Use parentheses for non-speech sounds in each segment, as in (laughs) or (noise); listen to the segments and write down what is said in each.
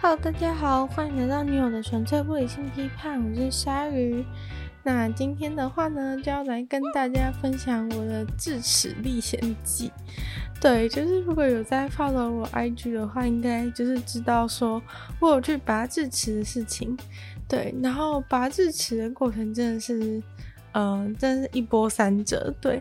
Hello，大家好，欢迎来到女友的纯粹不理性批判，我是鲨鱼。那今天的话呢，就要来跟大家分享我的智齿历险记。对，就是如果有在 follow 我 IG 的话，应该就是知道说我有去拔智齿的事情。对，然后拔智齿的过程真的是。嗯，真是一波三折，对。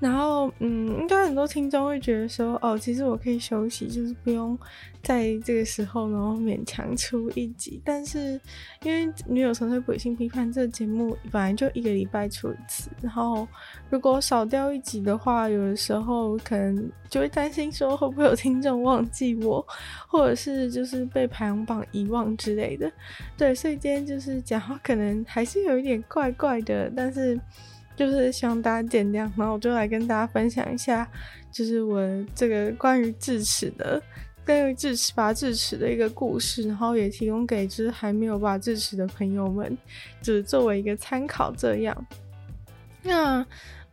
然后，嗯，应该很多听众会觉得说，哦，其实我可以休息，就是不用在这个时候，然后勉强出一集。但是，因为女友纯粹不理性批判这个节目本来就一个礼拜出一次，然后如果少掉一集的话，有的时候可能就会担心说会不会有听众忘记我，或者是就是被排行榜遗忘之类的。对，所以今天就是讲话可能还是有一点怪怪的，但是。就是希望大家见谅，然后我就来跟大家分享一下，就是我这个关于智齿的，关于智齿拔智齿的一个故事，然后也提供给就是还没有拔智齿的朋友们，就是作为一个参考这样。那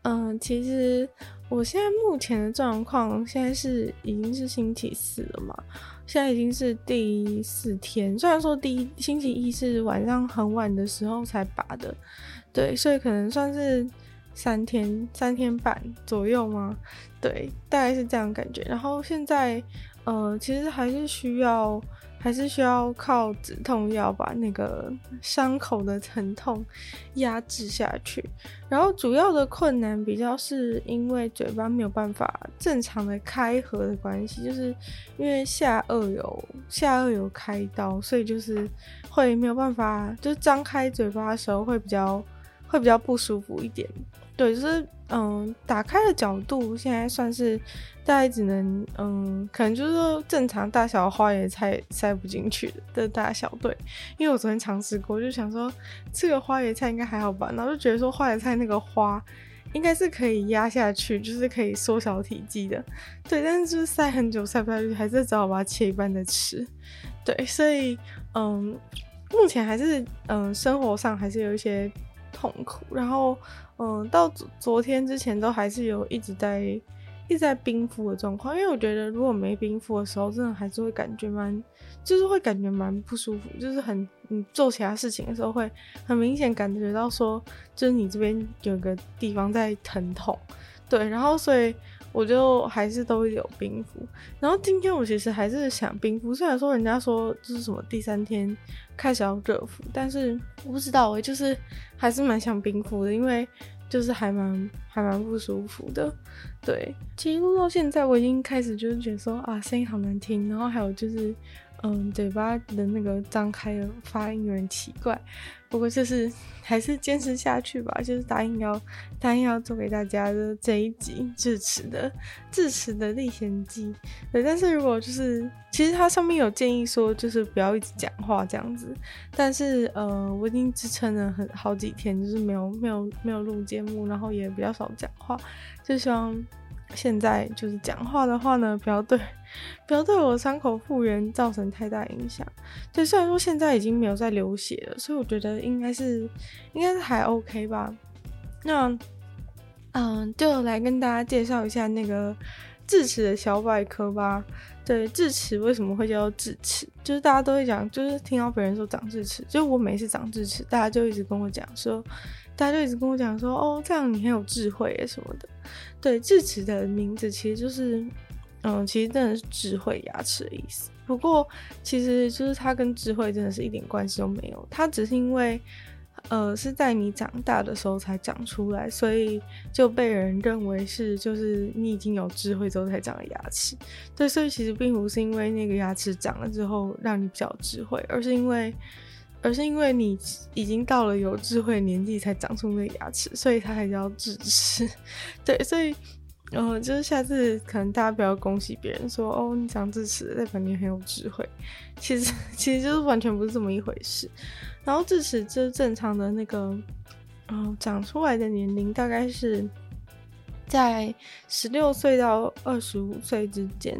嗯、其实我现在目前的状况，现在是已经是星期四了嘛，现在已经是第四天，虽然说第一星期一是晚上很晚的时候才拔的。对，所以可能算是三天、三天半左右吗？对，大概是这样感觉。然后现在，呃，其实还是需要，还是需要靠止痛药把那个伤口的疼痛压制下去。然后主要的困难比较是因为嘴巴没有办法正常的开合的关系，就是因为下颚有下颚有开刀，所以就是会没有办法，就张开嘴巴的时候会比较。会比较不舒服一点，对，就是嗯，打开的角度现在算是大概只能嗯，可能就是说正常大小的花椰菜塞不进去的大小，对，因为我昨天尝试过，就想说这个花椰菜应该还好吧，然后就觉得说花椰菜那个花应该是可以压下去，就是可以缩小体积的，对，但是就是塞很久塞不下去，还是只好把它切一半再吃，对，所以嗯，目前还是嗯，生活上还是有一些。痛苦，然后，嗯，到昨天之前都还是有一直在一直在冰敷的状况，因为我觉得如果没冰敷的时候，真的还是会感觉蛮，就是会感觉蛮不舒服，就是很，你做其他事情的时候会很明显感觉到说，就是你这边有个地方在疼痛，对，然后所以。我就还是都有冰敷，然后今天我其实还是想冰敷，虽然说人家说就是什么第三天开始要热敷，但是我不知道我就是还是蛮想冰敷的，因为就是还蛮还蛮不舒服的。对，其实录到现在我已经开始就是觉得说啊声音好难听，然后还有就是。嗯，嘴巴的那个张开的发音有点奇怪，不过就是还是坚持下去吧，就是答应要答应要做给大家的这一集智齿的智齿的历险记。对，但是如果就是其实它上面有建议说，就是不要一直讲话这样子，但是呃，我已经支撑了很好几天，就是没有没有没有录节目，然后也比较少讲话，就希望。现在就是讲话的话呢，不要对，不要对我伤口复原造成太大影响。对，虽然说现在已经没有在流血了，所以我觉得应该是，应该是还 OK 吧。那，嗯，就来跟大家介绍一下那个智齿的小百科吧。对，智齿为什么会叫智齿？就是大家都会讲，就是听到别人说长智齿，就我每次长智齿，大家就一直跟我讲说。大家就一直跟我讲说，哦，这样你很有智慧耶什么的。对，智齿的名字其实就是，嗯，其实真的是智慧牙齿的意思。不过，其实就是它跟智慧真的是一点关系都没有。它只是因为，呃，是在你长大的时候才长出来，所以就被人认为是就是你已经有智慧之后才长的牙齿。对，所以其实并不是因为那个牙齿长了之后让你比较智慧，而是因为。而是因为你已经到了有智慧年纪才长出那个牙齿，所以它才叫智齿。(laughs) 对，所以，呃，就是下次可能大家不要恭喜别人说哦，你长智齿代表你很有智慧。其实，(laughs) 其实就是完全不是这么一回事。然后智齿就是正常的那个，呃，长出来的年龄大概是在十六岁到二十五岁之间。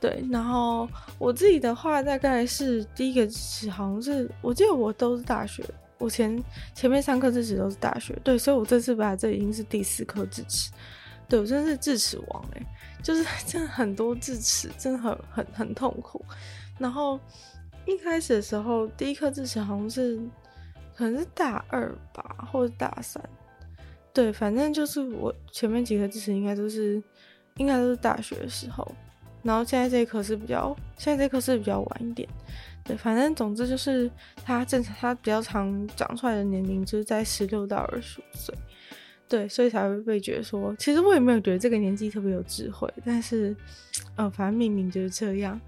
对，然后我自己的话，大概是第一个智齿，好像是我记得我都是大学，我前前面三颗智齿都是大学，对，所以我这次把这已经是第四颗智齿，对，我真的是智齿王哎，就是 (laughs) 真的很多智齿，真的很很很痛苦。然后，一开始的时候，第一颗智齿好像是可能是大二吧，或者大三。对，反正就是我前面几颗智齿应该都是，应该都是大学的时候。然后现在这一颗是比较，现在这颗是比较晚一点。对，反正总之就是它正常，它比较常长出来的年龄就是在十六到二十五岁。对，所以才会被觉得说，其实我也没有觉得这个年纪特别有智慧，但是，呃，反正命名就是这样。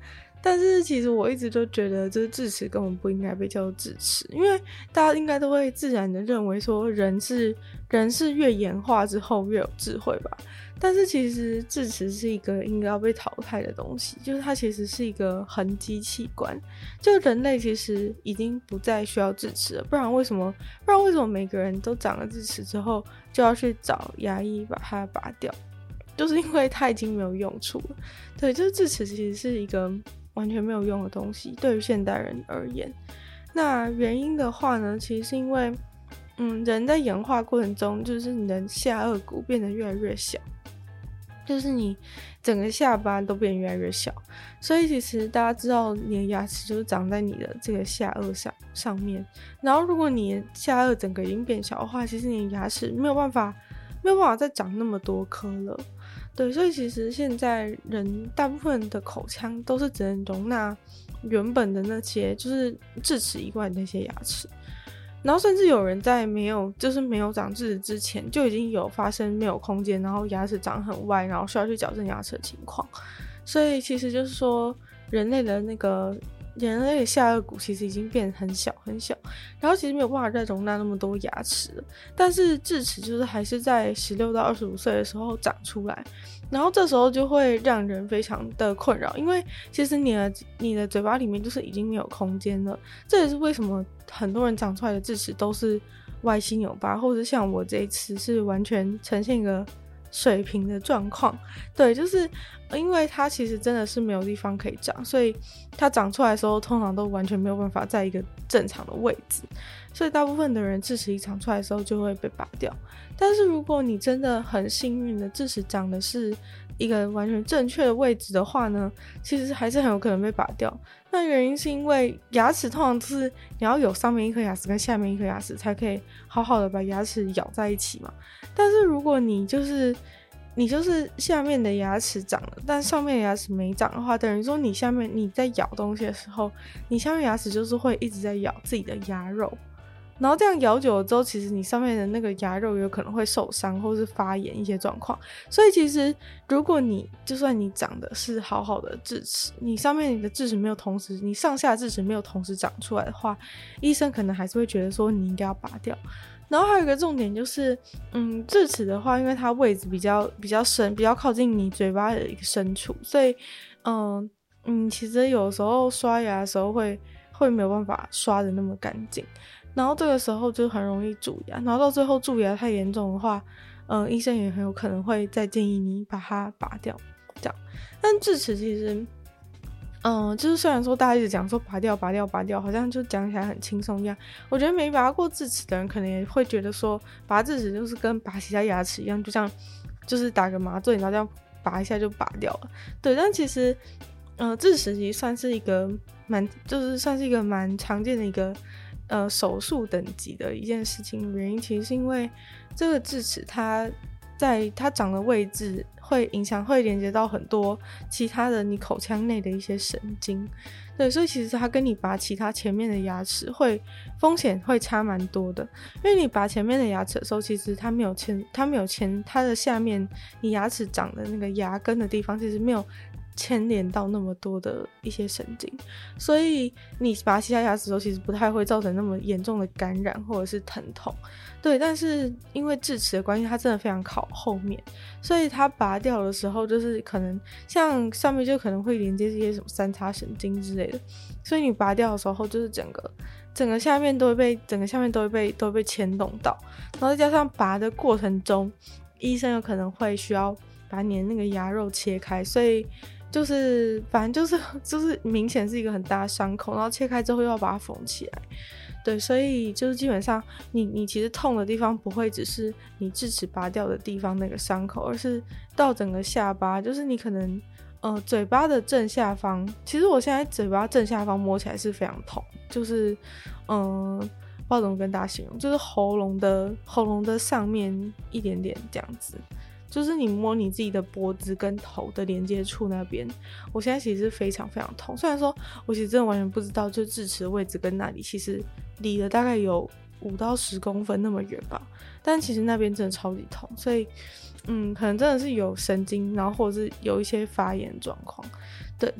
但是其实我一直都觉得，就是智齿根本不应该被叫做智齿，因为大家应该都会自然的认为说，人是人是越演化之后越有智慧吧。但是其实智齿是一个应该要被淘汰的东西，就是它其实是一个痕迹器官，就人类其实已经不再需要智齿了。不然为什么？不然为什么每个人都长了智齿之后就要去找牙医把它拔掉？就是因为它已经没有用处了。对，就是智齿其实是一个。完全没有用的东西，对于现代人而言，那原因的话呢，其实是因为，嗯，人在演化过程中，就是你的下颚骨变得越来越小，就是你整个下巴都变越来越小，所以其实大家知道，你的牙齿就是长在你的这个下颚上上面，然后如果你下颚整个已经变小的话，其实你的牙齿没有办法，没有办法再长那么多颗了。对，所以其实现在人大部分的口腔都是只能容纳原本的那些，就是智齿以外的那些牙齿。然后甚至有人在没有，就是没有长智齿之前，就已经有发生没有空间，然后牙齿长很歪，然后需要去矫正牙齿的情况。所以其实就是说，人类的那个。人类下颚骨其实已经变很小很小，然后其实没有办法再容纳那么多牙齿了。但是智齿就是还是在十六到二十五岁的时候长出来，然后这时候就会让人非常的困扰，因为其实你的你的嘴巴里面就是已经没有空间了。这也是为什么很多人长出来的智齿都是歪七扭八，或者像我这一次是完全呈现一个。水平的状况，对，就是因为它其实真的是没有地方可以长，所以它长出来的时候，通常都完全没有办法在一个正常的位置，所以大部分的人智齿一长出来的时候就会被拔掉。但是如果你真的很幸运的智齿长的是一个完全正确的位置的话呢，其实还是很有可能被拔掉。那原因是因为牙齿通常是你要有上面一颗牙齿跟下面一颗牙齿才可以好好的把牙齿咬在一起嘛。但是如果你就是你就是下面的牙齿长了，但上面的牙齿没长的话，等于说你下面你在咬东西的时候，你下面牙齿就是会一直在咬自己的牙肉。然后这样咬久了之后，其实你上面的那个牙肉有可能会受伤，或是发炎一些状况。所以其实如果你就算你长的是好好的智齿，你上面你的智齿没有同时，你上下智齿没有同时长出来的话，医生可能还是会觉得说你应该要拔掉。然后还有一个重点就是，嗯，智齿的话，因为它位置比较比较深，比较靠近你嘴巴的一个深处，所以，嗯嗯，其实有时候刷牙的时候会会没有办法刷得那么干净。然后这个时候就很容易蛀牙，然后到最后蛀牙太严重的话，嗯，医生也很有可能会再建议你把它拔掉，这样。但智齿其实，嗯，就是虽然说大家一直讲说拔掉、拔掉、拔掉，好像就讲起来很轻松一样。我觉得没拔过智齿的人可能也会觉得说，拔智齿就是跟拔其他牙齿一样，就像就是打个麻醉，然后这样拔一下就拔掉了。对，但其实，嗯，智齿其实算是一个蛮，就是算是一个蛮常见的一个。呃，手术等级的一件事情，原因其实是因为这个智齿它在它长的位置会影响，会连接到很多其他的你口腔内的一些神经，对，所以其实它跟你拔其他前面的牙齿会风险会差蛮多的，因为你拔前面的牙齿的时候，其实它没有牵，它没有牵它的下面你牙齿长的那个牙根的地方，其实没有。牵连到那么多的一些神经，所以你拔其他牙齿的时候，其实不太会造成那么严重的感染或者是疼痛。对，但是因为智齿的关系，它真的非常靠后面，所以它拔掉的时候，就是可能像上面就可能会连接这些什么三叉神经之类的，所以你拔掉的时候，就是整个整个下面都会被整个下面都会被都会被牵动到，然后再加上拔的过程中，医生有可能会需要把你的那个牙肉切开，所以。就是，反正就是，(laughs) 就是明显是一个很大的伤口，然后切开之后又要把它缝起来，对，所以就是基本上你你其实痛的地方不会只是你智齿拔掉的地方那个伤口，而是到整个下巴，就是你可能呃嘴巴的正下方。其实我现在嘴巴正下方摸起来是非常痛，就是嗯、不知道怎么跟大家形容，就是喉咙的喉咙的上面一点点这样子。就是你摸你自己的脖子跟头的连接处那边，我现在其实非常非常痛。虽然说我其实真的完全不知道，就智齿的位置跟那里其实离了大概有五到十公分那么远吧，但其实那边真的超级痛。所以，嗯，可能真的是有神经，然后或者是有一些发炎状况，对，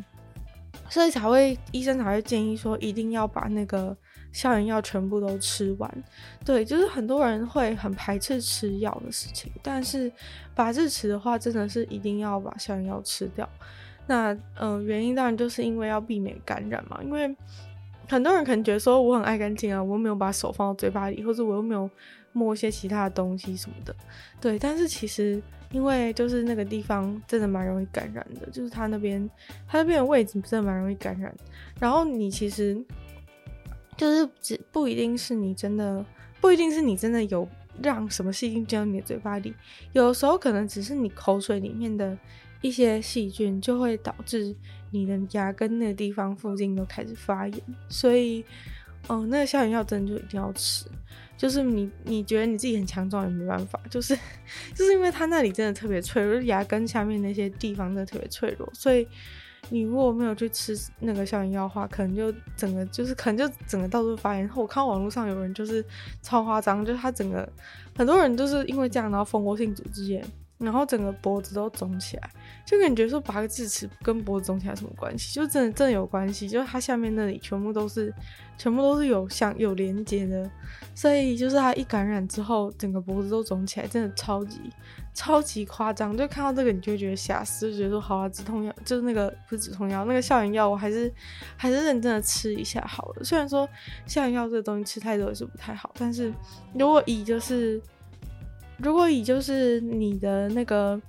所以才会医生才会建议说一定要把那个。消炎药全部都吃完，对，就是很多人会很排斥吃药的事情，但是拔智齿的话，真的是一定要把消炎药吃掉。那嗯、原因当然就是因为要避免感染嘛，因为很多人可能觉得说我很爱干净啊，我又没有把手放到嘴巴里，或者我又没有摸一些其他的东西什么的，对，但是其实因为就是那个地方真的蛮容易感染的，就是它那边它那边的位置真的蛮容易感染，然后你其实。就是只不一定是你真的，不一定是你真的有让什么细菌进到你的嘴巴里，有时候可能只是你口水里面的一些细菌就会导致你的牙根那个地方附近都开始发炎，所以，哦、那个消炎药真的就一定要吃。就是你你觉得你自己很强壮也没办法，就是就是因为它那里真的特别脆弱，牙根下面那些地方真的特别脆弱，所以。你如果没有去吃那个消炎药的话，可能就整个就是可能就整个到处发炎。我看网络上有人就是超夸张，就是他整个很多人就是因为这样，然后蜂窝性组织炎，然后整个脖子都肿起来，就感觉说拔个智齿跟脖子肿起来什么关系？就真的真的有关系，就是它下面那里全部都是全部都是有像有连接的，所以就是它一感染之后，整个脖子都肿起来，真的超级。超级夸张，就看到这个你就会觉得吓死，就觉得说好啊，止痛药就是那个不是止痛药，那个消炎药我还是还是认真的吃一下好了。虽然说消炎药这个东西吃太多也是不太好，但是如果以就是如果以就是你的那个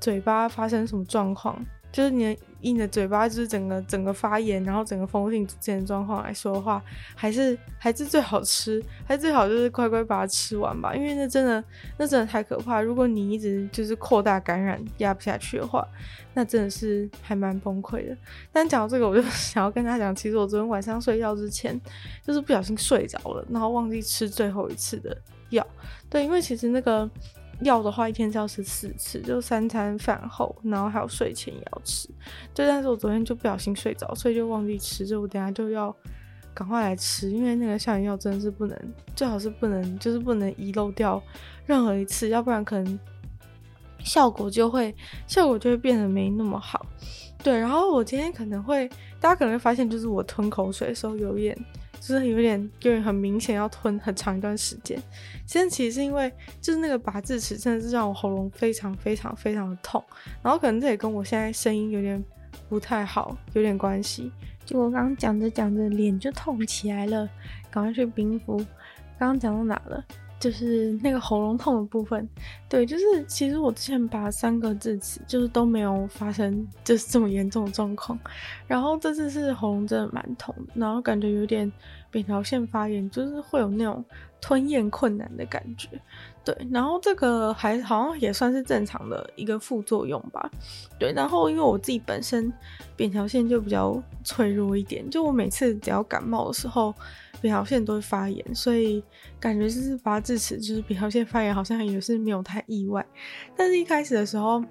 嘴巴发生什么状况，就是你的。以你的嘴巴就是整个整个发炎，然后整个封性之间的状况来说的话，还是还是最好吃，还是最好就是乖乖把它吃完吧，因为那真的那真的太可怕。如果你一直就是扩大感染压不下去的话，那真的是还蛮崩溃的。但讲到这个，我就想要跟大家讲，其实我昨天晚上睡觉之前就是不小心睡着了，然后忘记吃最后一次的药。对，因为其实那个。药的话，一天是要吃四次，就三餐饭后，然后还有睡前也要吃。对，但是我昨天就不小心睡着，所以就忘记吃，就我等下就要赶快来吃，因为那个消炎药真的是不能，最好是不能，就是不能遗漏掉任何一次，要不然可能效果就会效果就会变得没那么好。对，然后我今天可能会，大家可能会发现，就是我吞口水的时候有点。就是有点，有点很明显要吞很长一段时间。现在其实是因为，就是那个拔智齿真的是让我喉咙非常非常非常的痛，然后可能这也跟我现在声音有点不太好有点关系。就我刚刚讲着讲着脸就痛起来了，赶快去冰敷。刚刚讲到哪了？就是那个喉咙痛的部分，对，就是其实我之前拔三个智齿，就是都没有发生就是这么严重的状况，然后这次是喉咙真的蛮痛，然后感觉有点扁桃腺发炎，就是会有那种吞咽困难的感觉，对，然后这个还好像也算是正常的一个副作用吧，对，然后因为我自己本身扁桃腺就比较脆弱一点，就我每次只要感冒的时候。扁桃腺都会发炎，所以感觉就是拔智齿，就是扁桃腺发炎，好像也是没有太意外。但是一开始的时候，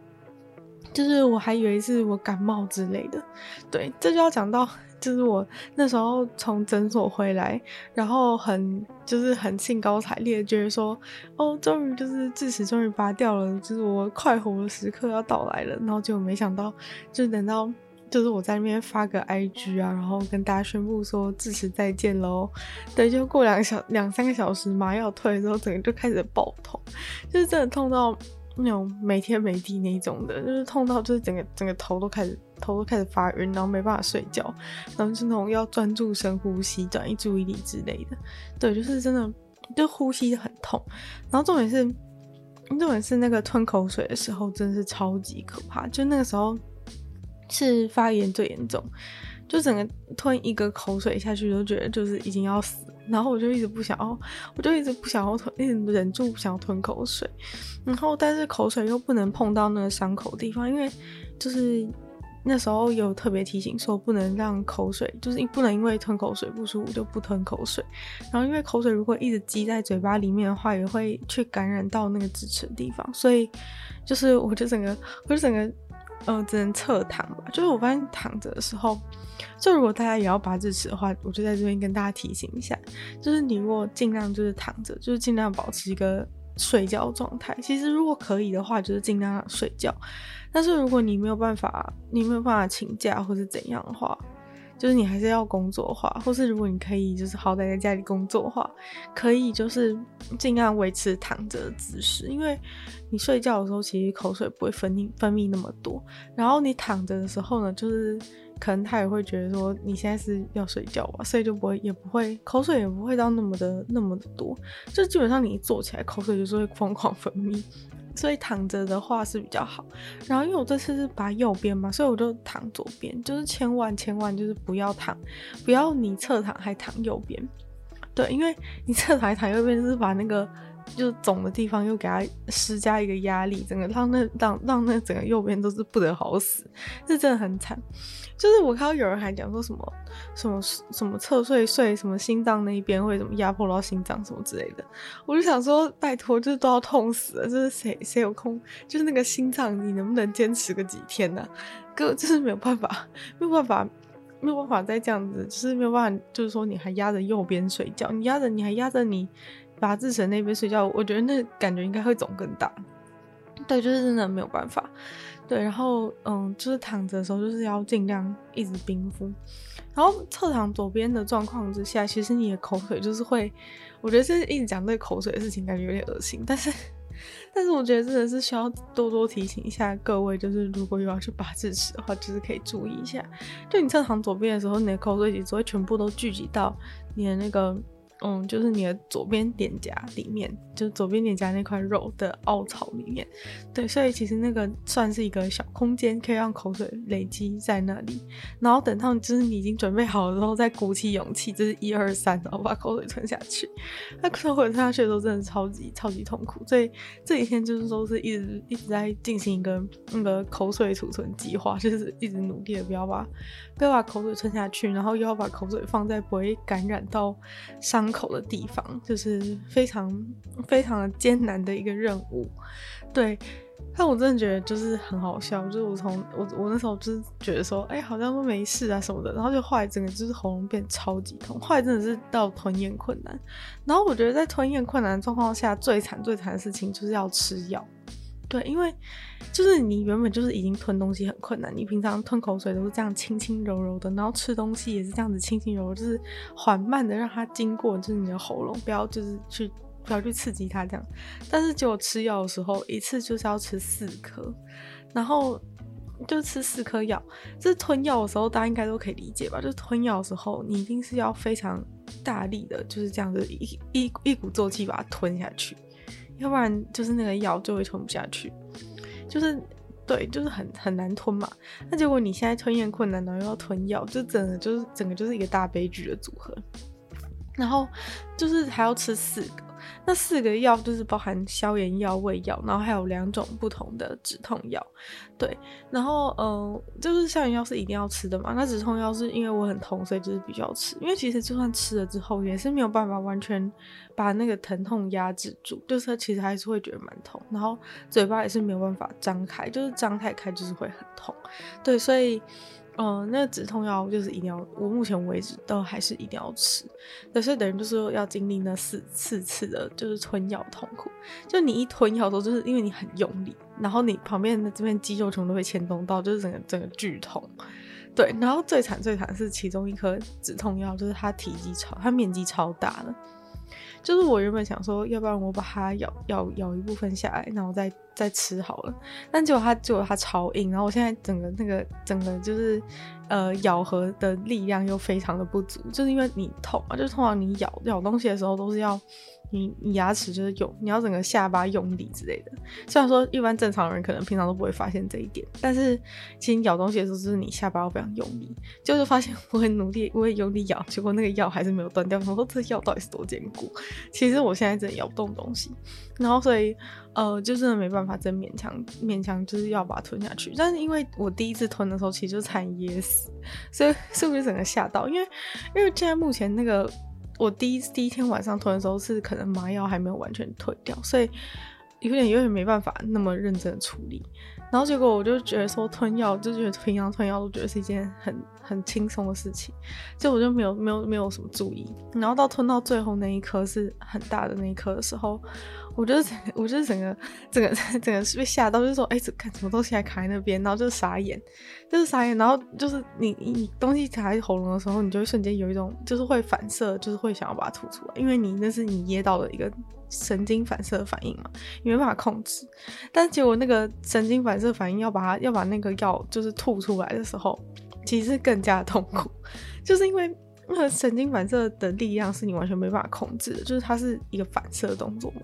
就是我还以为是我感冒之类的。对，这就要讲到，就是我那时候从诊所回来，然后很就是很兴高采烈，觉得说，哦，终于就是智齿终于拔掉了，就是我快活的时刻要到来了。然后结果没想到，就等到。就是我在那边发个 IG 啊，然后跟大家宣布说智齿再见喽。对，就过两小两三个小时麻药退了之后，整个就开始爆痛，就是真的痛到那种没天没地那种的，就是痛到就是整个整个头都开始头都开始发晕，然后没办法睡觉，然后是那种要专注深呼吸、转移注意力之类的。对，就是真的就呼吸很痛，然后重点是重点是那个吞口水的时候真的是超级可怕，就那个时候。是发炎最严重，就整个吞一个口水下去都觉得就是已经要死，然后我就一直不想要，我就一直不想要吞，一直忍住不想要吞口水，然后但是口水又不能碰到那个伤口的地方，因为就是。那时候有特别提醒说，不能让口水，就是不能因为吞口水不舒服就不吞口水。然后因为口水如果一直积在嘴巴里面的话，也会去感染到那个智齿的地方。所以就是我就整个，我就整个，呃，只能侧躺吧。就是我发现躺着的时候，就如果大家也要拔智齿的话，我就在这边跟大家提醒一下，就是你如果尽量就是躺着，就是尽量保持一个。睡觉状态，其实如果可以的话，就是尽量睡觉。但是如果你没有办法，你没有办法请假或者怎样的话，就是你还是要工作的话，或是如果你可以，就是好歹在家里工作的话，可以就是尽量维持躺着的姿势，因为你睡觉的时候其实口水不会分泌分泌那么多，然后你躺着的时候呢，就是。可能他也会觉得说你现在是要睡觉吧，所以就不会也不会口水也不会到那么的那么的多，就基本上你一坐起来口水就是会疯狂分泌，所以躺着的话是比较好。然后因为我这次是拔右边嘛，所以我就躺左边，就是千万千万就是不要躺，不要你侧躺还躺右边，对，因为你侧躺还躺右边就是把那个。就肿的地方又给它施加一个压力，整个让那让让那整个右边都是不得好死，这真的很惨。就是我看到有人还讲说什么什么什么侧睡睡什么心脏那一边会怎么压迫到心脏什么之类的，我就想说拜托，就是都要痛死了，就是谁谁有空，就是那个心脏你能不能坚持个几天呢、啊？哥就是没有办法，没有办法，没有办法再这样子，就是没有办法，就是说你还压着右边睡觉，你压着你还压着你。拔智齿那边睡觉，我觉得那感觉应该会肿更大。对，就是真的没有办法。对，然后嗯，就是躺着的时候，就是要尽量一直冰敷。然后侧躺左边的状况之下，其实你的口水就是会，我觉得是一直讲这个口水的事情，感觉有点恶心。但是，(laughs) 但是我觉得真的是需要多多提醒一下各位，就是如果有要去拔智齿的话，就是可以注意一下。就你侧躺左边的时候，你的口水其实会全部都聚集到你的那个。嗯，就是你的左边脸颊里面，就左边脸颊那块肉的凹槽里面，对，所以其实那个算是一个小空间，可以让口水累积在那里，然后等到就是你已经准备好了之后，再鼓起勇气，就是一二三，然后把口水吞下去。那口水吞下去的时候，真的超级超级痛苦，所以这几天就是说是一直一直在进行一个那个口水储存计划，就是一直努力的不要把不要把口水吞下去，然后又要把口水放在不会感染到伤口的地方，就是非常非常的艰难的一个任务，对。但我真的觉得就是很好笑，就是我从我我那时候就是觉得说，哎、好像都没事啊什么的，然后就后来整个就是喉咙变超级痛，后来真的是到吞咽困难。然后我觉得在吞咽困难状况下，最惨最惨的事情就是要吃药。对，因为就是你原本就是已经吞东西很困难，你平常吞口水都是这样轻轻柔柔的，然后吃东西也是这样子轻轻柔柔，就是缓慢的让它经过，就是你的喉咙，不要就是去不要去刺激它这样。但是结果吃药的时候，一次就是要吃四颗，然后就吃四颗药。就是吞药的时候，大家应该都可以理解吧？就是吞药的时候，你一定是要非常大力的，就是这样子一一一鼓作气把它吞下去。要不然就是那个药就会吞不下去，就是对，就是很很难吞嘛。那结果你现在吞咽困难，然后又要吞药，就整个就是整个就是一个大悲剧的组合。然后就是还要吃四个。那四个药就是包含消炎药、胃药，然后还有两种不同的止痛药，对。然后，嗯、就是消炎药是一定要吃的嘛。那止痛药是因为我很痛，所以就是必须要吃。因为其实就算吃了之后，也是没有办法完全把那个疼痛压制住，就是其实还是会觉得蛮痛。然后嘴巴也是没有办法张开，就是张太开就是会很痛。对，所以。嗯、那止痛药就是一定要，我目前为止都还是一定要吃。可是等于就是要经历那四四次的，就是吞药痛苦。就你一吞药的时候，就是因为你很用力，然后你旁边的这边肌肉全部都会牵动到，就是整个整个剧痛。对，然后最惨最惨是其中一颗止痛药，就是它体积超，它面积超大的。就是我原本想说，要不然我把它咬咬咬一部分下来，然后再再吃好了。但结果它结果它超硬，然后我现在整个那个整个就是呃咬合的力量又非常的不足，就是因为你痛嘛，就是通常你咬咬东西的时候都是要你你牙齿就是用，你要整个下巴用力之类的。虽然说一般正常人可能平常都不会发现这一点，但是其实咬东西的时候，就是你下巴要非常用力。就是发现我很努力，我也用力咬，结果那个药还是没有断掉。我说这药到底是多坚固？其实我现在真的咬不动东西，然后所以呃，就真的没办法，真勉强勉强就是要把它吞下去。但是因为我第一次吞的时候，其实就差点噎死，所以 (laughs) 是不是整个吓到？因为因为现在目前那个。我第一第一天晚上吞的时候是可能麻药还没有完全退掉，所以有点有点没办法那么认真的处理。然后结果我就觉得说吞药，就觉得平常吞药都觉得是一件很很轻松的事情，就我就没有没有没有什么注意。然后到吞到最后那一颗是很大的那一颗的时候。我就是我就是整个整个整个是被吓到，就是说，哎、这看什么东西还卡在那边，然后就傻眼，就是傻眼，然后就是你你东西卡在喉咙的时候，你就会瞬间有一种就是会反射，就是会想要把它吐出来，因为你那是你噎到的一个神经反射反应嘛，你没办法控制。但结果那个神经反射反应要把它要把那个药就是吐出来的时候，其实更加痛苦，就是因为。那个神经反射的力量是你完全没办法控制的，就是它是一个反射动作嘛，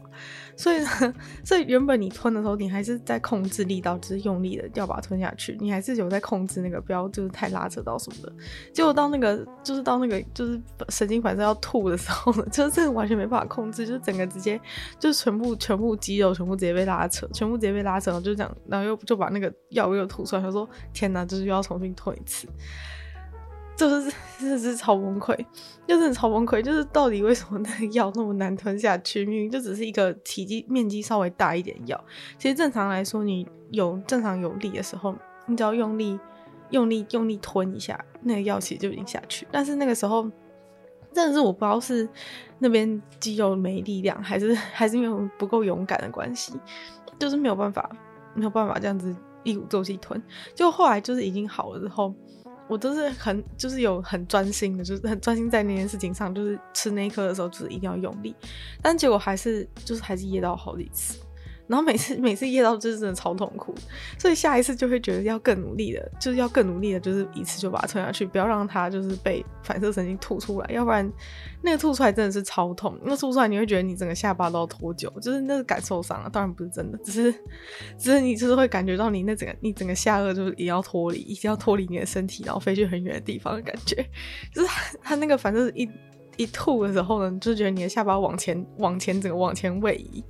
所以呢，所以原本你吞的时候，你还是在控制力道，就是用力的要把它吞下去，你还是有在控制那个不要就是太拉扯到什么的。结果到那个就是到那个就是神经反射要吐的时候，(laughs) 就是完全没办法控制，就是整个直接就是全部全部肌肉全部直接被拉扯，全部直接被拉扯，然后就这样，然后又就把那个药又吐出来，他说天哪，就是又要重新吞一次。就是 (laughs) 真的是超崩溃，就是超崩溃，就是到底为什么那个药那么难吞下去？明明就只是一个体积面积稍微大一点药，其实正常来说，你有正常有力的时候，你只要用力、用力、用力吞一下，那个药其实就已经下去。但是那个时候，真的是我不知道是那边肌肉没力量，还是还是没有不够勇敢的关系，就是没有办法，没有办法这样子一鼓作气吞。就后来就是已经好了之后。我都是很，就是有很专心的，就是很专心在那件事情上，就是吃那一颗的时候，就是一定要用力，但结果还是，就是还是噎到好几次。然后每次每次噎到就是真的超痛苦，所以下一次就会觉得要更努力的，就是要更努力的，就是一次就把它吞下去，不要让它就是被反射神经吐出来，要不然那个吐出来真的是超痛。那吐出来你会觉得你整个下巴都要脱臼，就是那个感受上了，当然不是真的，只是只是你就是会感觉到你那整个你整个下颚就是也要脱离，一定要脱离你的身体，然后飞去很远的地方的感觉，就是它那个反正一一吐的时候呢，就觉得你的下巴往前往前整个往前位移。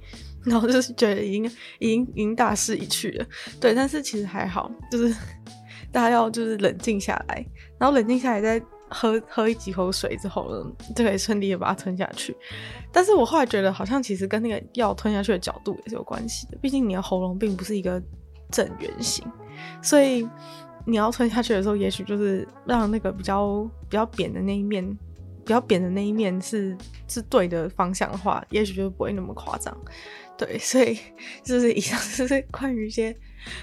然后就是觉得已经已经已经大势已去了，对，但是其实还好，就是 (laughs) 大家要就是冷静下来，然后冷静下来再喝喝一几口水之后呢，就可以顺利的把它吞下去。但是我后来觉得好像其实跟那个药吞下去的角度也是有关系的，毕竟你的喉咙并不是一个正圆形，所以你要吞下去的时候，也许就是让那个比较比较扁的那一面，比较扁的那一面是是对的方向的话，也许就不会那么夸张。对，所以就是以上就是关于一些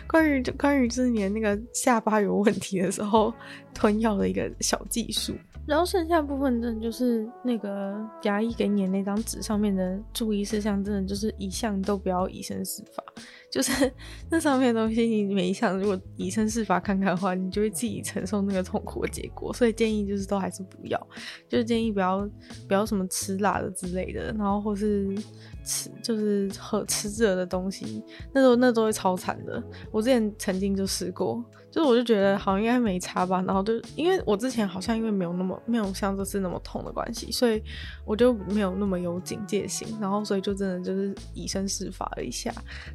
关于关于就是你的那个下巴有问题的时候吞药的一个小技术。然后剩下部分真的就是那个牙医给你的那张纸上面的注意事项，真的就是一项都不要以身试法。就是 (laughs) 那上面的东西，你每一项如果以身试法看看的话，你就会自己承受那个痛苦的结果。所以建议就是都还是不要，就是建议不要不要什么吃辣的之类的，然后或是。吃就是喝吃热的东西，那时候那都会超惨的。我之前曾经就试过，就我就觉得好像应该没差吧，然后就因为我之前好像因为没有那么没有像这次那么痛的关系，所以我就没有那么有警戒心，然后所以就真的就是以身试法了一下，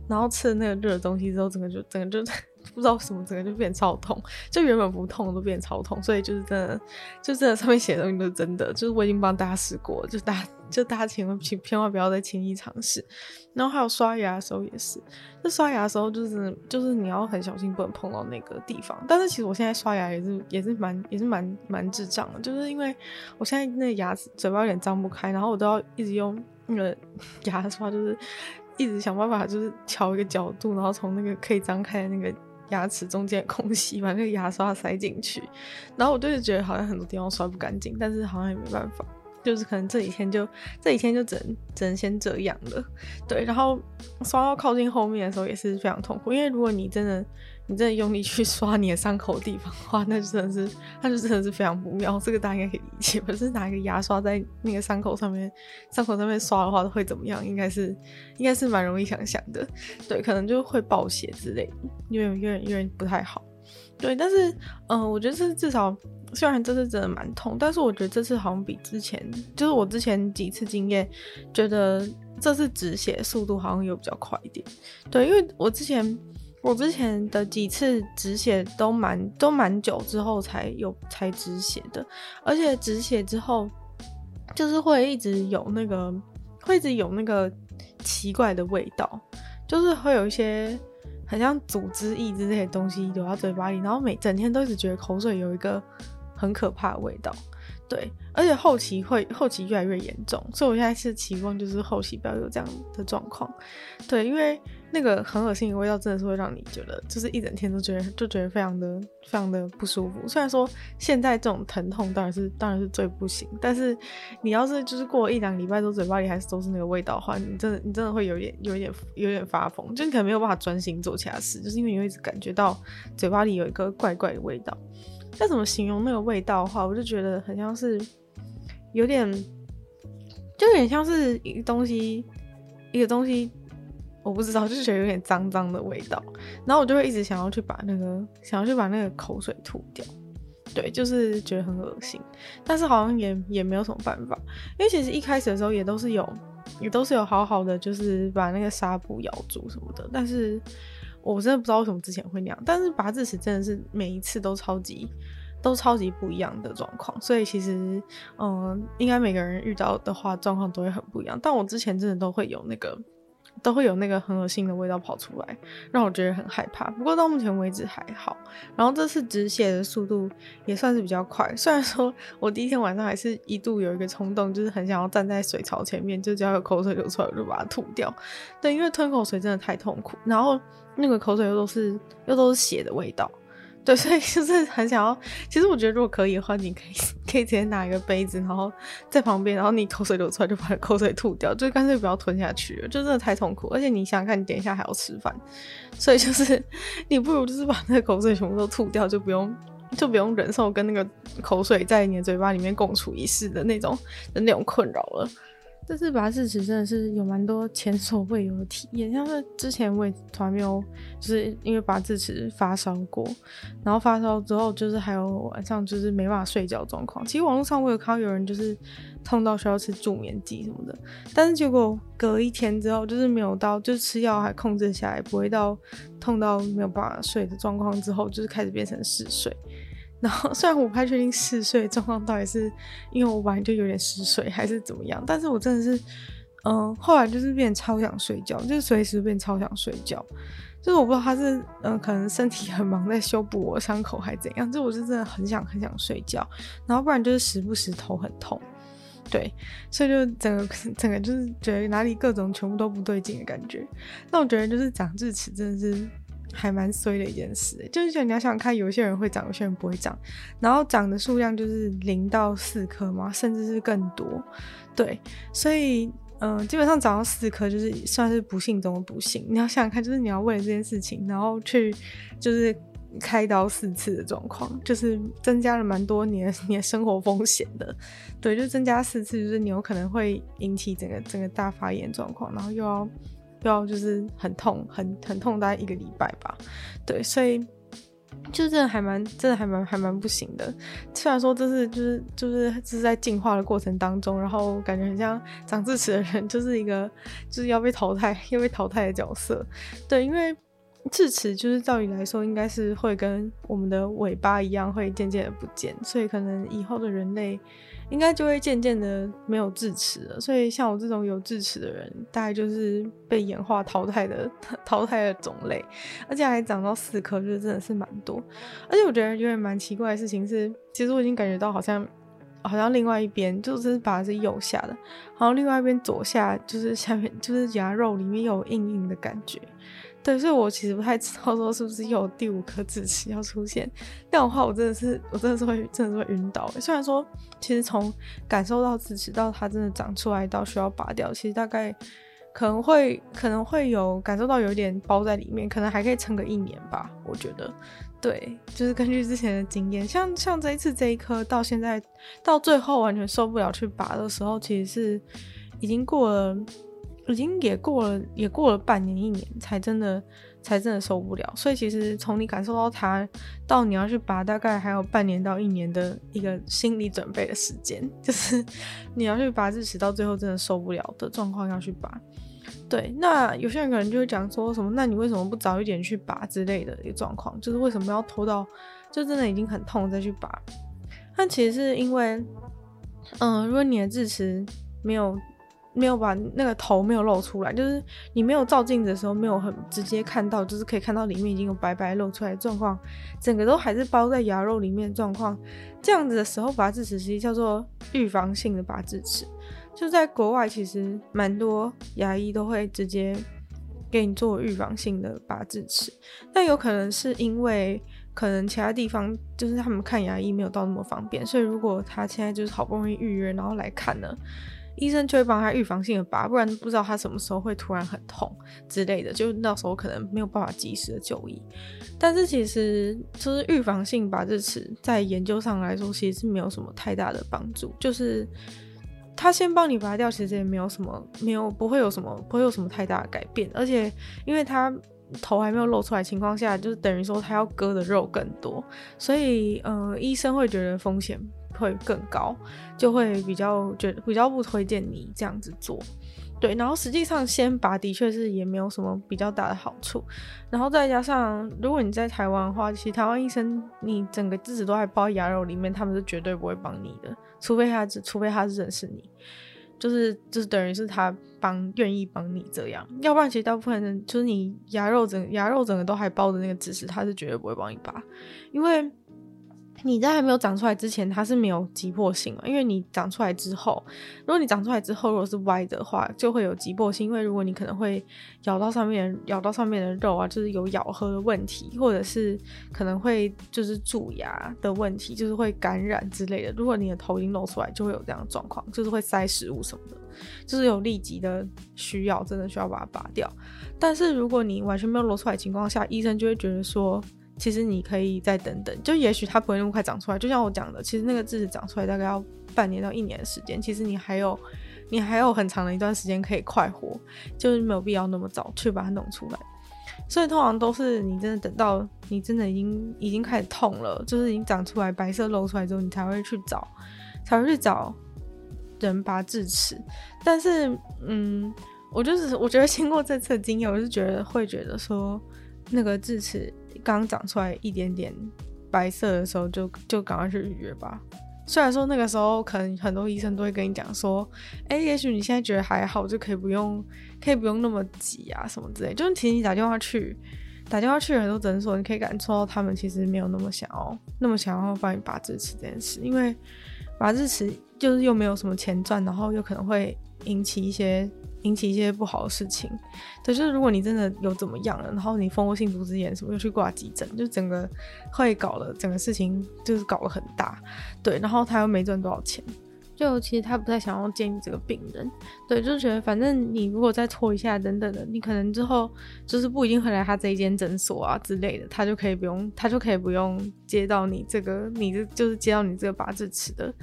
然后吃了那个热的东西之后，整个就整个就。不知道什么，整个就变超痛，就原本不痛都变超痛，所以就是真的，就真的上面写的东西都是真的，就是我已经帮大家试过，就大家就大家千万千千万不要再轻易尝试。然后还有刷牙的时候也是，就刷牙的时候就是就是你要很小心，不能碰到那个地方。但是其实我现在刷牙也是也是蛮也是蛮蛮智障的，就是因为我现在那牙齿嘴巴有点张不开，然后我都要一直用那个牙刷，就是一直想办法就是调一个角度，然后从那个可以张开的那个。牙齿中间空隙，(laughs) 把那个牙刷塞进去，然后我就是觉得好像很多地方刷不干净，但是好像也没办法，就是可能这几天就这几天就只能只能先这样了。对，然后刷到靠近后面的时候也是非常痛苦，因为如果你真的你真的用力去刷你的伤口的地方的话，那就真的是，那就真的是非常不妙。这个大家应该可以理解。可是拿一个牙刷在那个伤口上面，伤口上面刷的话会怎么样？应该是，(laughs) 应该是蛮容易想象的。对，可能就会爆血之类的，有点有点有点不太好。对，但是，嗯、我觉得是至少，虽然这次真的蛮痛，但是我觉得这次好像比之前，就是我之前几次经验，觉得这次止血速度好像有比较快一点。对，因为我之前。我之前的几次止血都蛮都蛮久之后才有才止血的，而且止血之后就是会一直有那个会一直有那个奇怪的味道，就是会有一些很像组织液之类的东西流到嘴巴里，然后每整天都一直觉得口水有一个很可怕的味道。对，而且后期会后期越来越严重，所以我现在是期望就是后期不要有这样的状况。对，因为那个很恶心的味道真的是会让你觉得就是一整天都觉得就觉得非常的非常的不舒服。虽然说现在这种疼痛当然是当然是最不行，但是你要是就是过一两礼拜都嘴巴里还是都是那个味道的话，你真的你真的会有点有点有点发疯，就你可能没有办法专心做其他事，就是因为你会一直感觉到嘴巴里有一个怪怪的味道。要怎么形容那个味道的话，我就觉得很像是有点，就有点像是一个东西，一个东西，我不知道，就是觉得有点脏脏的味道。然后我就会一直想要去把那个，想要去把那个口水吐掉。对，就是觉得很恶心，但是好像也也没有什么办法，因为其实一开始的时候也都是有，也都是有好好的，就是把那个纱布咬住什么的，但是。我真的不知道为什么之前会那样，但是拔智齿真的是每一次都超级都超级不一样的状况，所以其实嗯、应该每个人遇到的话状况都会很不一样。但我之前真的都会有那个都会有那个很恶心的味道跑出来，让我觉得很害怕。不过到目前为止还好。然后这次止血的速度也算是比较快，虽然说我第一天晚上还是一度有一个冲动，就是很想要站在水槽前面，就只要有口水流出来我就把它吐掉。对，因为吞口水真的太痛苦。然后。那个口水又都是又都是血的味道，对，所以就是很想要。其实我觉得如果可以的话，你可以可以直接拿一个杯子，然后在旁边，然后你口水流出来就把口水吐掉，就干脆不要吞下去了，就真的太痛苦。而且你想想看，你等一下还要吃饭，所以就是你不如就是把那个口水全部都吐掉，就不用就不用忍受跟那个口水在你的嘴巴里面共处一室的那种的那种困扰了。这次拔智齿真的是有蛮多前所未有的体验，像是之前我也从来没有，就是因为拔智齿发烧过，然后发烧之后就是还有晚上就是没办法睡觉状况。其实网络上我有看到有人就是痛到需要吃助眠剂什么的，但是结果隔一天之后就是没有到，就是吃药还控制下来，不会到痛到没有办法睡的状况之后，就是开始变成嗜睡。然后虽然我不太确定嗜睡状况到底是因为我本来就有点嗜睡还是怎么样，但是我真的是，嗯，后来就是变超想睡觉，就是随时变超想睡觉，就是我不知道他是嗯可能身体很忙在修补我伤口还是怎样，就我是真的很想很想睡觉，然后不然就是时不时头很痛，对，所以就整个 (laughs) 整个就是觉得哪里各种全部都不对劲的感觉，那我觉得就是长智齿真的是。还蛮衰的一件事，就是说你要想看，有些人会长，有些人不会长，然后长的数量就是零到四颗嘛，甚至是更多，对，所以嗯、基本上长到四颗就是算是不幸中的不幸。你要想想看，就是你要为了这件事情，然后去就是开刀四次的状况，就是增加了蛮多你的 (laughs) 你的生活风险的，对，就增加四次，就是你有可能会引起整个整个大发炎状况，然后又要。要就是很痛，很很痛，大概一个礼拜吧。对，所以就真的还蛮，真的还蛮还蛮不行的。虽然说这是就是就是这是在进化的过程当中，然后感觉很像长智齿的人就是一个 (laughs) 就是要被淘汰 (laughs) 要被淘汰的角色。对，因为智齿就是照理来说应该是会跟我们的尾巴一样会渐渐的不见，所以可能以后的人类。应该就会渐渐的没有智齿了，所以像我这种有智齿的人，大概就是被演化淘汰的 (laughs) 淘汰的种类，而且还长到四颗，就是真的是蛮多。而且我觉得有点蛮奇怪的事情是，其实我已经感觉到好像好像另外一边就是把它是右下的，然后另外一边左下就是下面就是牙肉里面有硬硬的感觉。对，所以我其实不太知道说是不是有第五颗智齿要出现，这样的话我真的是我真的是会真的是会晕倒。虽然说其实从感受到智齿到它真的长出来到需要拔掉，其实大概可能会可能会有感受到有一点包在里面，可能还可以撑个一年吧，我觉得。对，就是根据之前的经验，像像这一次这一颗到现在到最后完全受不了去拔的时候，其实是已经过了，已经也过了也过了半年一年才真的才真的受不了。所以其实从你感受到它到你要去拔，大概还有半年到一年的一个心理准备的时间，就是 (laughs) 你要去拔智齿到最后真的受不了的状况要去拔。对，那有些人可能就会讲说什么，那你为什么不早一点去拔之类的一个状况，就是为什么要拖到就真的已经很痛再去拔？那其实是因为，嗯，如果你的智齿没有没有把那个头没有露出来，就是你没有照镜子的时候没有很直接看到，就是可以看到里面已经有白白露出来的状况，整个都还是包在牙肉里面的状况，这样子的时候拔智齿其实叫做预防性的拔智齿。就在国外，其实蛮多牙医都会直接给你做预防性的拔智齿，但有可能是因为可能其他地方就是他们看牙医没有到那么方便，所以如果他现在就是好不容易预约然后来看呢，医生就会帮他预防性的拔，不然不知道他什么时候会突然很痛之类的，就到时候可能没有办法及时的就医。但是其实就是预防性拔智齿，在研究上来说，其实是没有什么太大的帮助，就是。他先帮你拔掉，其实也没有什么，没有不会有什么，不会有什么太大的改变。而且，因为他头还没有露出来情况下，就是等于说他要割的肉更多，所以呃，医生会觉得风险会更高，就会比较觉得比较不推荐你这样子做。对，然后实际上先拔的确是也没有什么比较大的好处，然后再加上如果你在台湾的话，其实台湾医生你整个智齿都还包牙肉里面，他们是绝对不会帮你的，除非他只除非他是认识你，就是就是等于是他帮愿意帮你这样，要不然其实大部分人就是你牙肉整牙肉整个都还包的那个智齿，他是绝对不会帮你拔，因为。你在还没有长出来之前，它是没有急迫性嘛？因为你长出来之后，如果你长出来之后如果是歪的话，就会有急迫性。因为如果你可能会咬到上面，咬到上面的肉啊，就是有咬合的问题，或者是可能会就是蛀牙的问题，就是会感染之类的。如果你的头已经露出来，就会有这样的状况，就是会塞食物什么的，就是有立即的需要，真的需要把它拔掉。但是如果你完全没有露出来的情况下，医生就会觉得说。其实你可以再等等，就也许它不会那么快长出来。就像我讲的，其实那个智齿长出来大概要半年到一年的时间。其实你还有，你还有很长的一段时间可以快活，就是没有必要那么早去把它弄出来。所以通常都是你真的等到你真的已经已经开始痛了，就是已经长出来白色露出来之后，你才会去找，才会去找人拔智齿。但是，嗯，我就是我觉得经过这次的经验，我是觉得会觉得说那个智齿。刚长出来一点点白色的时候就，就赶快去预约吧。虽然说那个时候可能很多医生都会跟你讲说，哎、也许你现在觉得还好，就可以不用，可以不用那么急啊，什么之类。就是其实你打电话去，打电话去很多诊所，你可以感受到他们其实没有那么想要，那么想要帮你拔智齿这件事，因为拔智齿就是又没有什么钱赚，然后又可能会引起一些。引起一些不好的事情，对，就是如果你真的有怎么样了，然后你蜂窝性组织炎什么又去挂急诊，就整个会搞了，整个事情就是搞得很大，对，然后他又没赚多少钱，就其实他不太想要见你这个病人，对，就觉得反正你如果再拖一下等等的，你可能之后就是不一定会来他这一间诊所啊之类的，他就可以不用，他就可以不用接到你这个，你这就是接到你这个拔智齿的。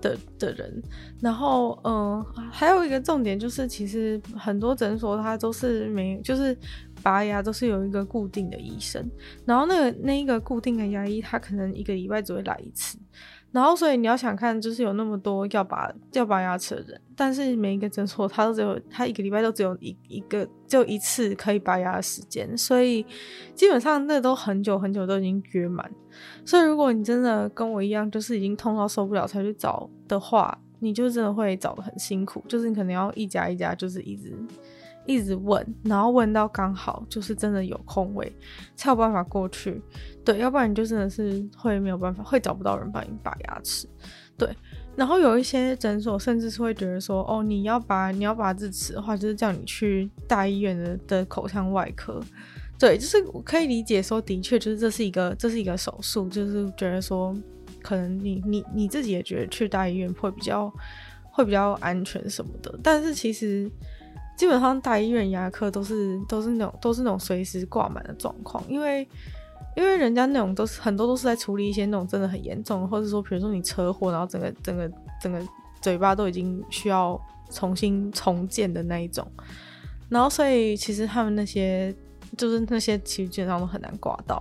的的人，然后嗯、还有一个重点就是，其实很多诊所它都是没，就是拔牙都是有一个固定的医生，然后那个那一个固定的牙医，他可能一个礼拜只会来一次。然后，所以你要想看，就是有那么多要拔要拔牙齿的人，但是每一个诊所他都只有他一个礼拜都只有一一个就一次可以拔牙的时间，所以基本上那都很久很久都已经约满。所以如果你真的跟我一样，就是已经痛到受不了才去找的话，你就真的会找得很辛苦，就是你可能要一家一家就是一直。一直问，然后问到刚好就是真的有空位，才有办法过去。对，要不然你就真的是会没有办法，会找不到人帮你拔牙齿。对，然后有一些诊所甚至是会觉得说，哦，你要拔你要拔智齿的话，就是叫你去大医院的的口腔外科。对，就是我可以理解说，的确就是这是一个这是一个手术，就是觉得说，可能你你你自己也觉得去大医院会比较会比较安全什么的，但是其实。基本上大医院牙科都是都是那种都是那种随时挂满的状况，因为因为人家那种都是很多都是在处理一些那种真的很严重，或者说比如说你车祸，然后整个整个整个嘴巴都已经需要重新重建的那一种，然后所以其实他们那些就是那些其实基本上都很难挂到。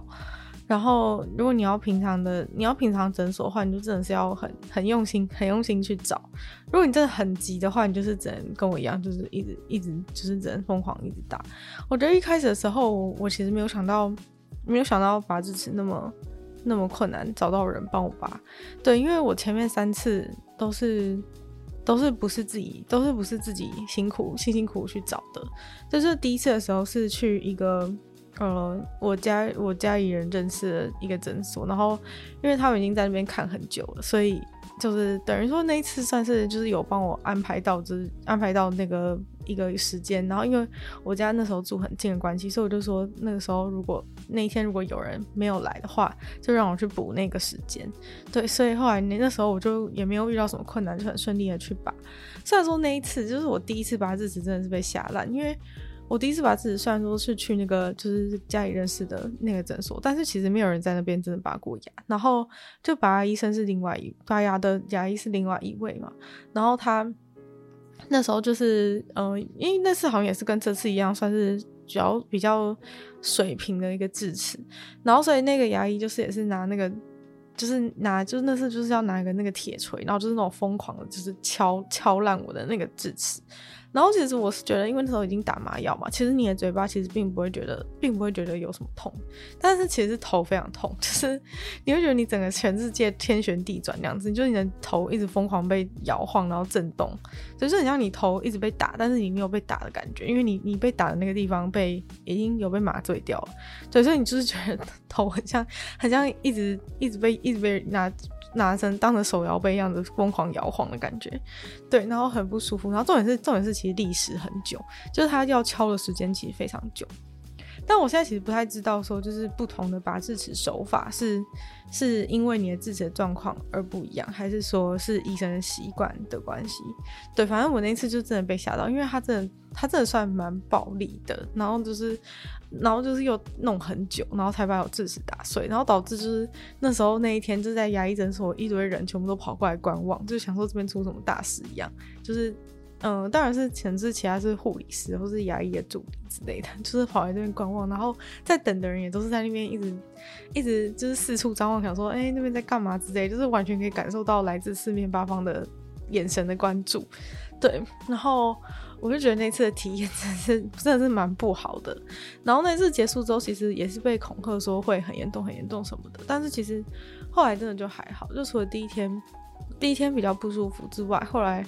然后，如果你要平常的，你要平常诊所的话，你就真的是要很很用心、很用心去找。如果你真的很急的话，你就是只能跟我一样，就是一直一直就是只能疯狂一直打。我觉得一开始的时候，我其实没有想到，没有想到拔智齿那么那么困难，找到人帮我拔。对，因为我前面三次都是都是不是自己，都是不是自己辛苦辛辛苦苦去找的。就是第一次的时候是去一个。呃，我家我家里人认识的一个诊所，然后因为他们已经在那边看很久了，所以就是等于说那一次算是就是有帮我安排到，就是安排到那个一个时间。然后因为我家那时候住很近的关系，所以我就说那个时候如果那一天如果有人没有来的话，就让我去补那个时间。对，所以后来那那时候我就也没有遇到什么困难，就很顺利的去拔。虽然说那一次就是我第一次拔智齿，真的是被吓烂，因为。我第一次拔智齿，虽然说是去那个就是家里认识的那个诊所，但是其实没有人在那边真的拔过牙。然后就拔牙医生是另外一拔牙的牙医是另外一位嘛。然后他那时候就是，嗯、因为那次好像也是跟这次一样，算是比较比较水平的一个智齿。然后所以那个牙医就是也是拿那个，就是拿就是那次就是要拿一个那个铁锤，然后就是那种疯狂的，就是敲敲烂我的那个智齿。然后其实我是觉得，因为那时候已经打麻药嘛，其实你的嘴巴其实并不会觉得，并不会觉得有什么痛，但是其实头非常痛，(laughs) 就是你会觉得你整个全世界天旋地转那样子，就是你的头一直疯狂被摇晃，然后震动，就是很像你头一直被打，但是你没有被打的感觉，因为你你被打的那个地方被已经有被麻醉掉了，对，所以你就是觉得头很像很像一直一直被一直被拿。拿成当着手摇杯一样的疯狂摇晃的感觉，对，然后很不舒服。然后重点是，重点是其实历时很久，就是他要敲的时间其实非常久。但我现在其实不太知道说，就是不同的拔智齿手法是是因为你的智齿的状况而不一样，还是说是医生的习惯的关系？对，反正我那次就真的被吓到，因为他真的他真的算蛮暴力的，然后就是然后就是又弄很久，然后才把我智齿打碎，然后导致就是那时候那一天就在牙医诊所，一堆人全部都跑过来观望，就想说这边出什么大事一样，就是。嗯，当然是前置，其他是护理师或是牙医的助理之类的，(laughs) 就是跑来这边观望，然后在等的人也都是在那边一直一直就是四处张望，想说，哎、那边在干嘛之类，就是完全可以感受到来自四面八方的眼神的关注。对，然后我就觉得那次的体验真的是真的是蛮不好的。然后那次结束之后，其实也是被恐吓说会很严重、很严重什么的，但是其实后来真的就还好，就除了第一天第一天比较不舒服之外，后来。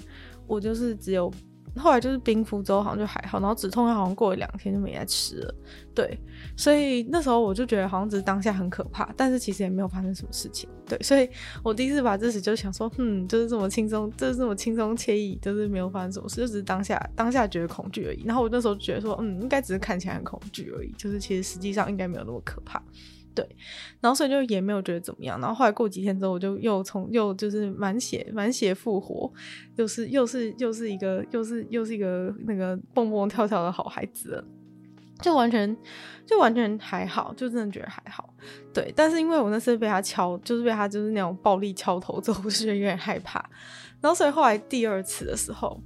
我就是只有后来就是冰敷之后好像就还好，然后止痛药好像过了两天就没再吃了。对，所以那时候我就觉得好像只是当下很可怕，但是其实也没有发生什么事情。对，所以我第一次拔智齿就想说，嗯，就是这么轻松，就是这么轻松惬意，就是没有发生什么事，就只是当下当下觉得恐惧而已。然后我那时候觉得说，嗯，应该只是看起来很恐惧而已，就是其实实际上应该没有那么可怕。对，然后所以就也没有觉得怎么样，然后后来过几天之后，我就又从又就是满血满血复活，又是又是又是一个又是又是一个那个蹦蹦跳跳的好孩子，就完全就完全还好，就真的觉得还好。对，但是因为我那次被他敲，就是被他就是那种暴力敲头之后，我是有点害怕。然后所以后来第二次的时候，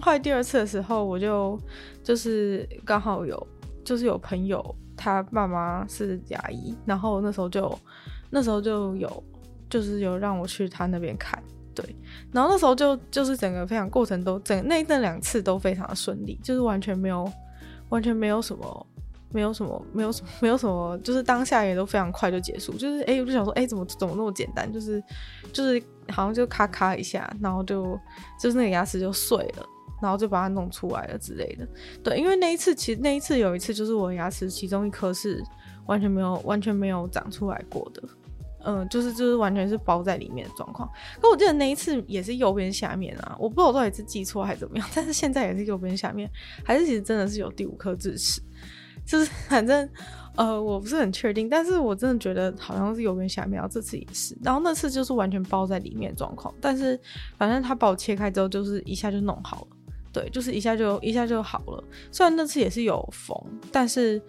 后来第二次的时候，我就就是刚好有就是有朋友。他爸妈是牙医，然后那时候就那时候就有就是有让我去他那边看，对，然后那时候就就是整个非常过程都整那那两次都非常的顺利，就是完全没有完全没有什么没有什么没有什么没有什么，就是当下也都非常快就结束，就是哎、我就想说哎、怎么怎么那么简单，就是就是好像就咔咔一下，然后就就是那个牙齿就碎了。然后就把它弄出来了之类的，对，因为那一次其实那一次有一次就是我牙齿其中一颗是完全没有完全没有长出来过的，嗯，就是就是完全是包在里面的状况。可我记得那一次也是右边下面啊，我不知道我到底是记错还是怎么样，但是现在也是右边下面，还是其实真的是有第五颗智齿，就是反正呃我不是很确定，但是我真的觉得好像是右边下面，然后这次也是，然后那次就是完全包在里面状况，但是反正他把我切开之后就是一下就弄好了。对，就是一下就一下就好了。虽然那次也是有缝，但是。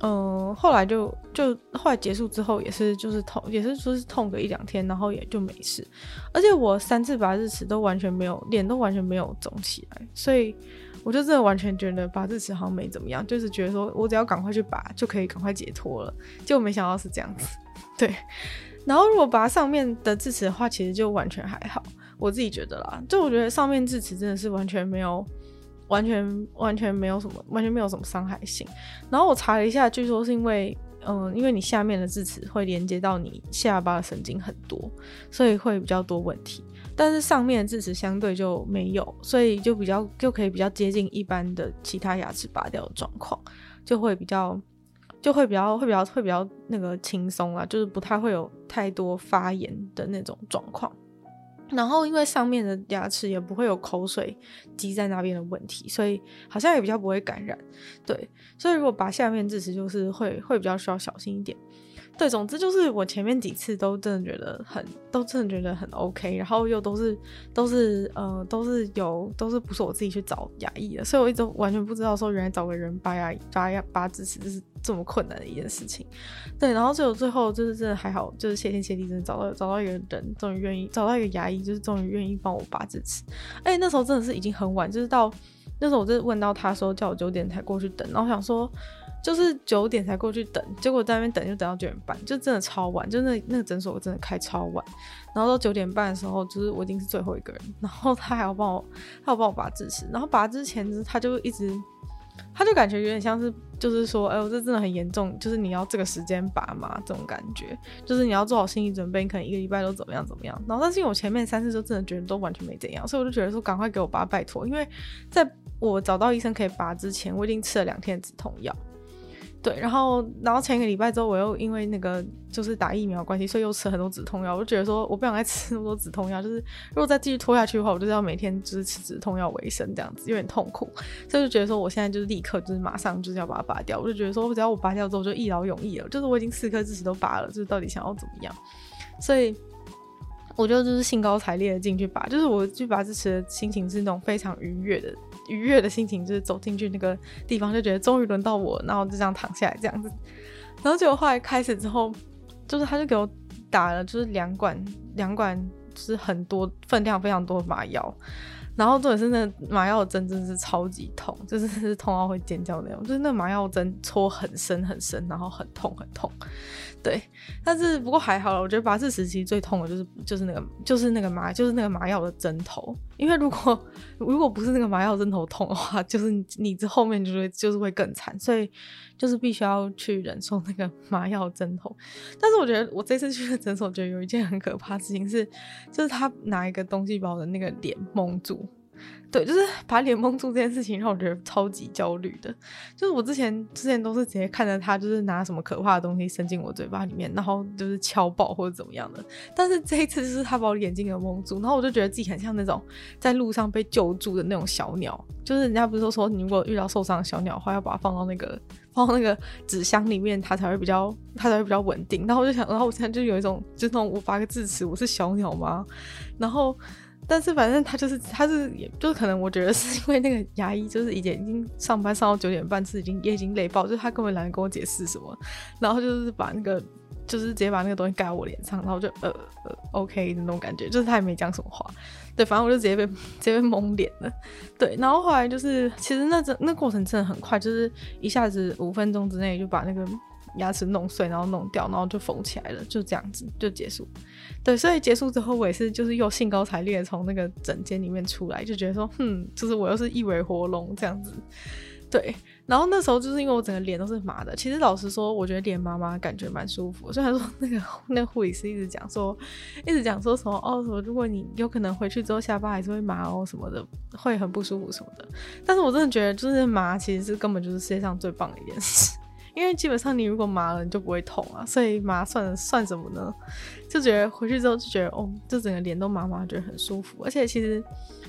嗯，后来就就后来结束之后也是就是痛，也是说是痛个一两天，然后也就没事。而且我三次拔智齿都完全没有，脸都完全没有肿起来，所以我就真的完全觉得拔智齿好像没怎么样，就是觉得说我只要赶快去拔就可以赶快解脱了。结果没想到是这样子，(laughs) 对。然后如果拔上面的智齿的话，其实就完全还好，我自己觉得啦。就我觉得上面智齿真的是完全没有。完全完全没有什么，完全没有什么伤害性。然后我查了一下，据说是因为，嗯，因为你下面的智齿会连接到你下巴的神经很多，所以会比较多问题。但是上面的智齿相对就没有，所以就比较就可以比较接近一般的其他牙齿拔掉的状况，就会比较就会比较会比较会比较那个轻松啊，就是不太会有太多发炎的那种状况。然后，因为上面的牙齿也不会有口水积在那边的问题，所以好像也比较不会感染。对，所以如果拔下面智齿，就是会会比较需要小心一点。对，总之就是我前面几次都真的觉得很，都真的觉得很 OK，然后又都是都是呃都是有都是不是我自己去找牙医的，所以我一直完全不知道说原来找个人拔牙拔牙拔智齿就是这么困难的一件事情。对，然后最后最后就是真的还好，就是谢天谢地真的找到找到一个人，终于愿意找到一个牙医，就是终于愿意帮我拔智齿。哎，那时候真的是已经很晚，就是到那时候我就问到他说叫我九点才过去等，然后想说。就是九点才过去等，结果在那边等就等到九点半，就真的超晚，就那那个诊所我真的开超晚。然后到九点半的时候，就是我已经是最后一个人，然后他还要帮我，他要帮我拔智齿。然后拔之前，他就一直，他就感觉有点像是，就是说，哎呦，这真的很严重，就是你要这个时间拔嘛，这种感觉，就是你要做好心理准备，你可能一个礼拜都怎么样怎么样。然后但是因为我前面三次就真的觉得都完全没怎样，所以我就觉得说赶快给我拔，拜托，因为在我找到医生可以拔之前，我已经吃了两天止痛药。对，然后，然后前一个礼拜之后，我又因为那个就是打疫苗关系，所以又吃很多止痛药。我就觉得说，我不想再吃那么多止痛药，就是如果再继续拖下去的话，我就是要每天就是吃止痛药为生，这样子有点痛苦。所以就觉得说，我现在就是立刻就是马上就是要把它拔掉。我就觉得说，只要我拔掉之后，就一劳永逸了。就是我已经四颗智齿都拔了，就是到底想要怎么样？所以。我就就是兴高采烈的进去拔，就是我去拔智齿的心情是那种非常愉悦的，愉悦的心情，就是走进去那个地方就觉得终于轮到我，然后就这样躺下来这样子，然后结果后来开始之后，就是他就给我打了就是两管两管，就是很多分量非常多麻药。然后重点是那麻药针真的是超级痛，就是是痛到会尖叫那种，就是那麻药针戳很深很深，然后很痛很痛。对，但是不过还好了，我觉得拔智齿其实最痛的就是就是那个就是那个麻就是那个麻药的针头，因为如果如果不是那个麻药针头痛的话，就是你你这后面就会就是会更惨，所以就是必须要去忍受那个麻药针头。但是我觉得我这次去的诊所，觉得有一件很可怕的事情是，就是他拿一个东西把我的那个脸蒙住。对，就是把脸蒙住这件事情让我觉得超级焦虑的。就是我之前之前都是直接看着他，就是拿什么可怕的东西伸进我嘴巴里面，然后就是敲爆或者怎么样的。但是这一次就是他把我眼睛给蒙住，然后我就觉得自己很像那种在路上被救助的那种小鸟。就是人家不是说说你如果遇到受伤的小鸟的话，要把它放到那个放到那个纸箱里面，它才会比较它才会比较稳定。然后我就想，然后我现在就有一种就是那种我拔个智齿，我是小鸟吗？然后。但是反正他就是，他是也就是可能我觉得是因为那个牙医就是已经已经上班上到九点半，是已经也已经累爆，就是他根本懒得跟我解释什么，然后就是把那个就是直接把那个东西盖我脸上，然后就呃呃 OK 的那种感觉，就是他也没讲什么话，对，反正我就直接被 (laughs) 直接被蒙脸了，对，然后后来就是其实那阵那过程真的很快，就是一下子五分钟之内就把那个。牙齿弄碎，然后弄掉，然后就缝起来了，就这样子就结束。对，所以结束之后，我也是就是又兴高采烈从那个诊间里面出来，就觉得说，哼，就是我又是一尾活龙这样子。对，然后那时候就是因为我整个脸都是麻的，其实老实说，我觉得脸麻麻感觉蛮舒服。虽然说那个那护理师一直讲说，一直讲说什么哦，什么如果你有可能回去之后下巴还是会麻哦什么的，会很不舒服什么的。但是我真的觉得，就是麻其实是根本就是世界上最棒的一件事。因为基本上你如果麻了，你就不会痛啊，所以麻算算什么呢？就觉得回去之后就觉得哦，这整个脸都麻麻，觉得很舒服。而且其实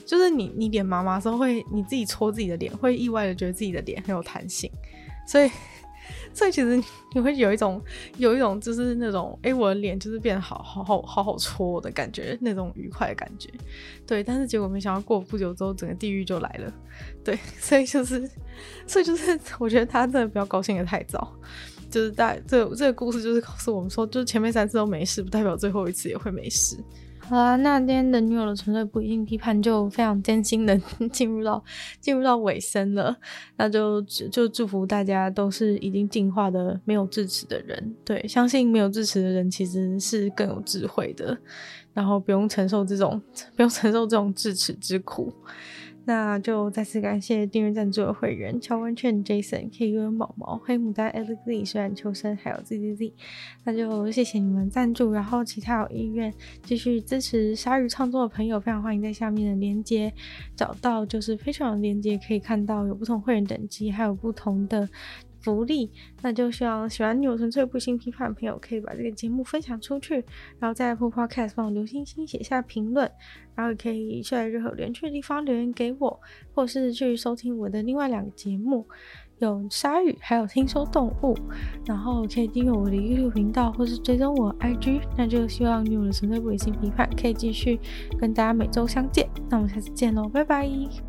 就是你你脸麻麻的时候会，会你自己搓自己的脸，会意外的觉得自己的脸很有弹性。所以所以其实你会有一种有一种就是那种哎、我的脸就是变得好好好好好搓的感觉，那种愉快的感觉。对，但是结果没想到过不久之后，整个地狱就来了。对，(laughs) 所以就是所以就是我觉得他真的不要高兴得太早。就是大这这个故事就是告诉我们说，就是前面三次都没事，不代表最后一次也会没事。好啦，那今天的女友的纯粹不一定批判就非常艰辛的 (laughs) 进入到进入到尾声了，那就就祝福大家都是已经进化的没有智齿的人，对，相信没有智齿的人其实是更有智慧的，然后不用承受这种 (laughs) 不用承受这种智齿之苦。那就再次感谢订阅赞助的会员：乔文劝、Jason、K U、毛毛、黑牡丹、Alex、虽然秋生，还有 Z Z Z。那就谢谢你们赞助，然后其他有意愿继续支持鲨鱼创作的朋友，非常欢迎在下面的链接找到，就是非常链接，可以看到有不同会员等级，还有不同的。福利，那就希望喜欢女友纯粹不理性批判的朋友可以把这个节目分享出去，然后在 Apple Podcast 帮我留星星、写下评论，然后也可以在任何连去的地方留言给我，或是去收听我的另外两个节目，有鲨鱼，还有听说动物，然后可以订阅我的 YouTube 频道，或是追踪我 IG，那就希望女友的纯粹不理性批判可以继续跟大家每周相见，那我们下次见喽，拜拜。